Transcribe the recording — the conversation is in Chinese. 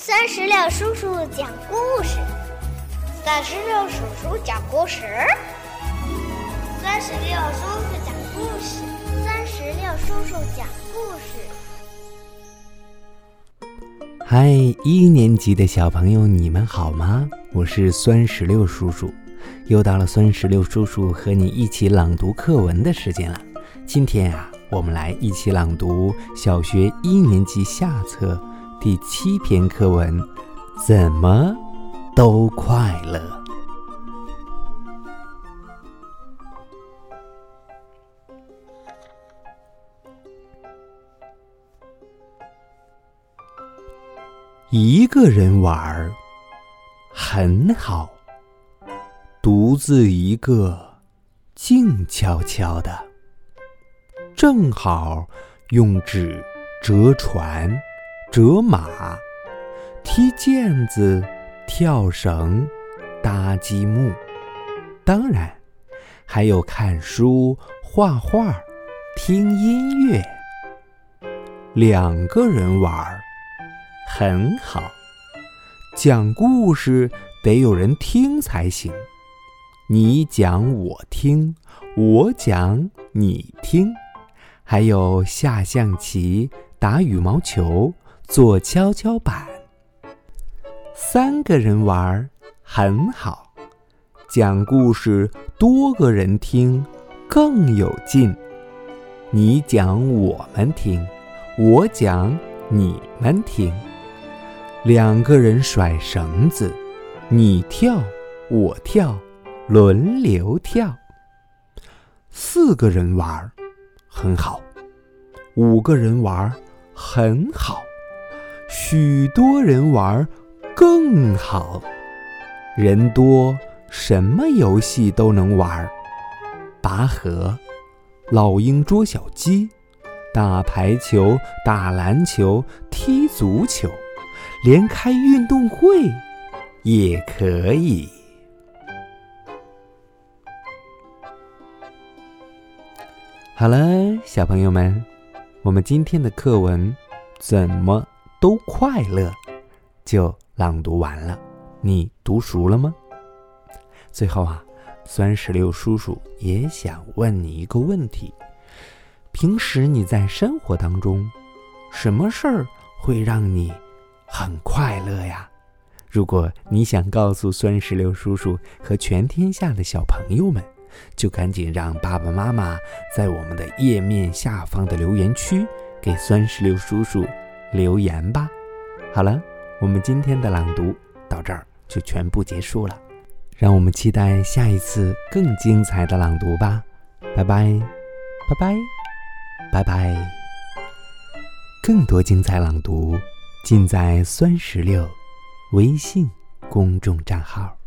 三十六叔叔讲故事，三十六叔叔讲故事，三十六叔叔讲故事，三十六叔叔讲故事。嗨，一年级的小朋友，你们好吗？我是酸石榴叔叔，又到了酸石榴叔叔和你一起朗读课文的时间了。今天啊，我们来一起朗读小学一年级下册。第七篇课文，怎么都快乐。一个人玩儿很好，独自一个静悄悄的，正好用纸折船。折马、踢毽子、跳绳、搭积木，当然还有看书、画画、听音乐。两个人玩很好，讲故事得有人听才行。你讲我听，我讲你听，还有下象棋、打羽毛球。做跷跷板，三个人玩很好，讲故事多个人听更有劲。你讲我们听，我讲你们听。两个人甩绳子，你跳我跳，轮流跳。四个人玩很好，五个人玩很好。许多人玩更好，人多什么游戏都能玩，拔河、老鹰捉小鸡、打排球、打篮球、踢足球，连开运动会也可以。好了，小朋友们，我们今天的课文怎么？都快乐，就朗读完了。你读熟了吗？最后啊，酸石榴叔叔也想问你一个问题：平时你在生活当中，什么事儿会让你很快乐呀？如果你想告诉酸石榴叔叔和全天下的小朋友们，就赶紧让爸爸妈妈在我们的页面下方的留言区给酸石榴叔叔。留言吧。好了，我们今天的朗读到这儿就全部结束了，让我们期待下一次更精彩的朗读吧。拜拜，拜拜，拜拜。更多精彩朗读尽在酸石榴微信公众账号。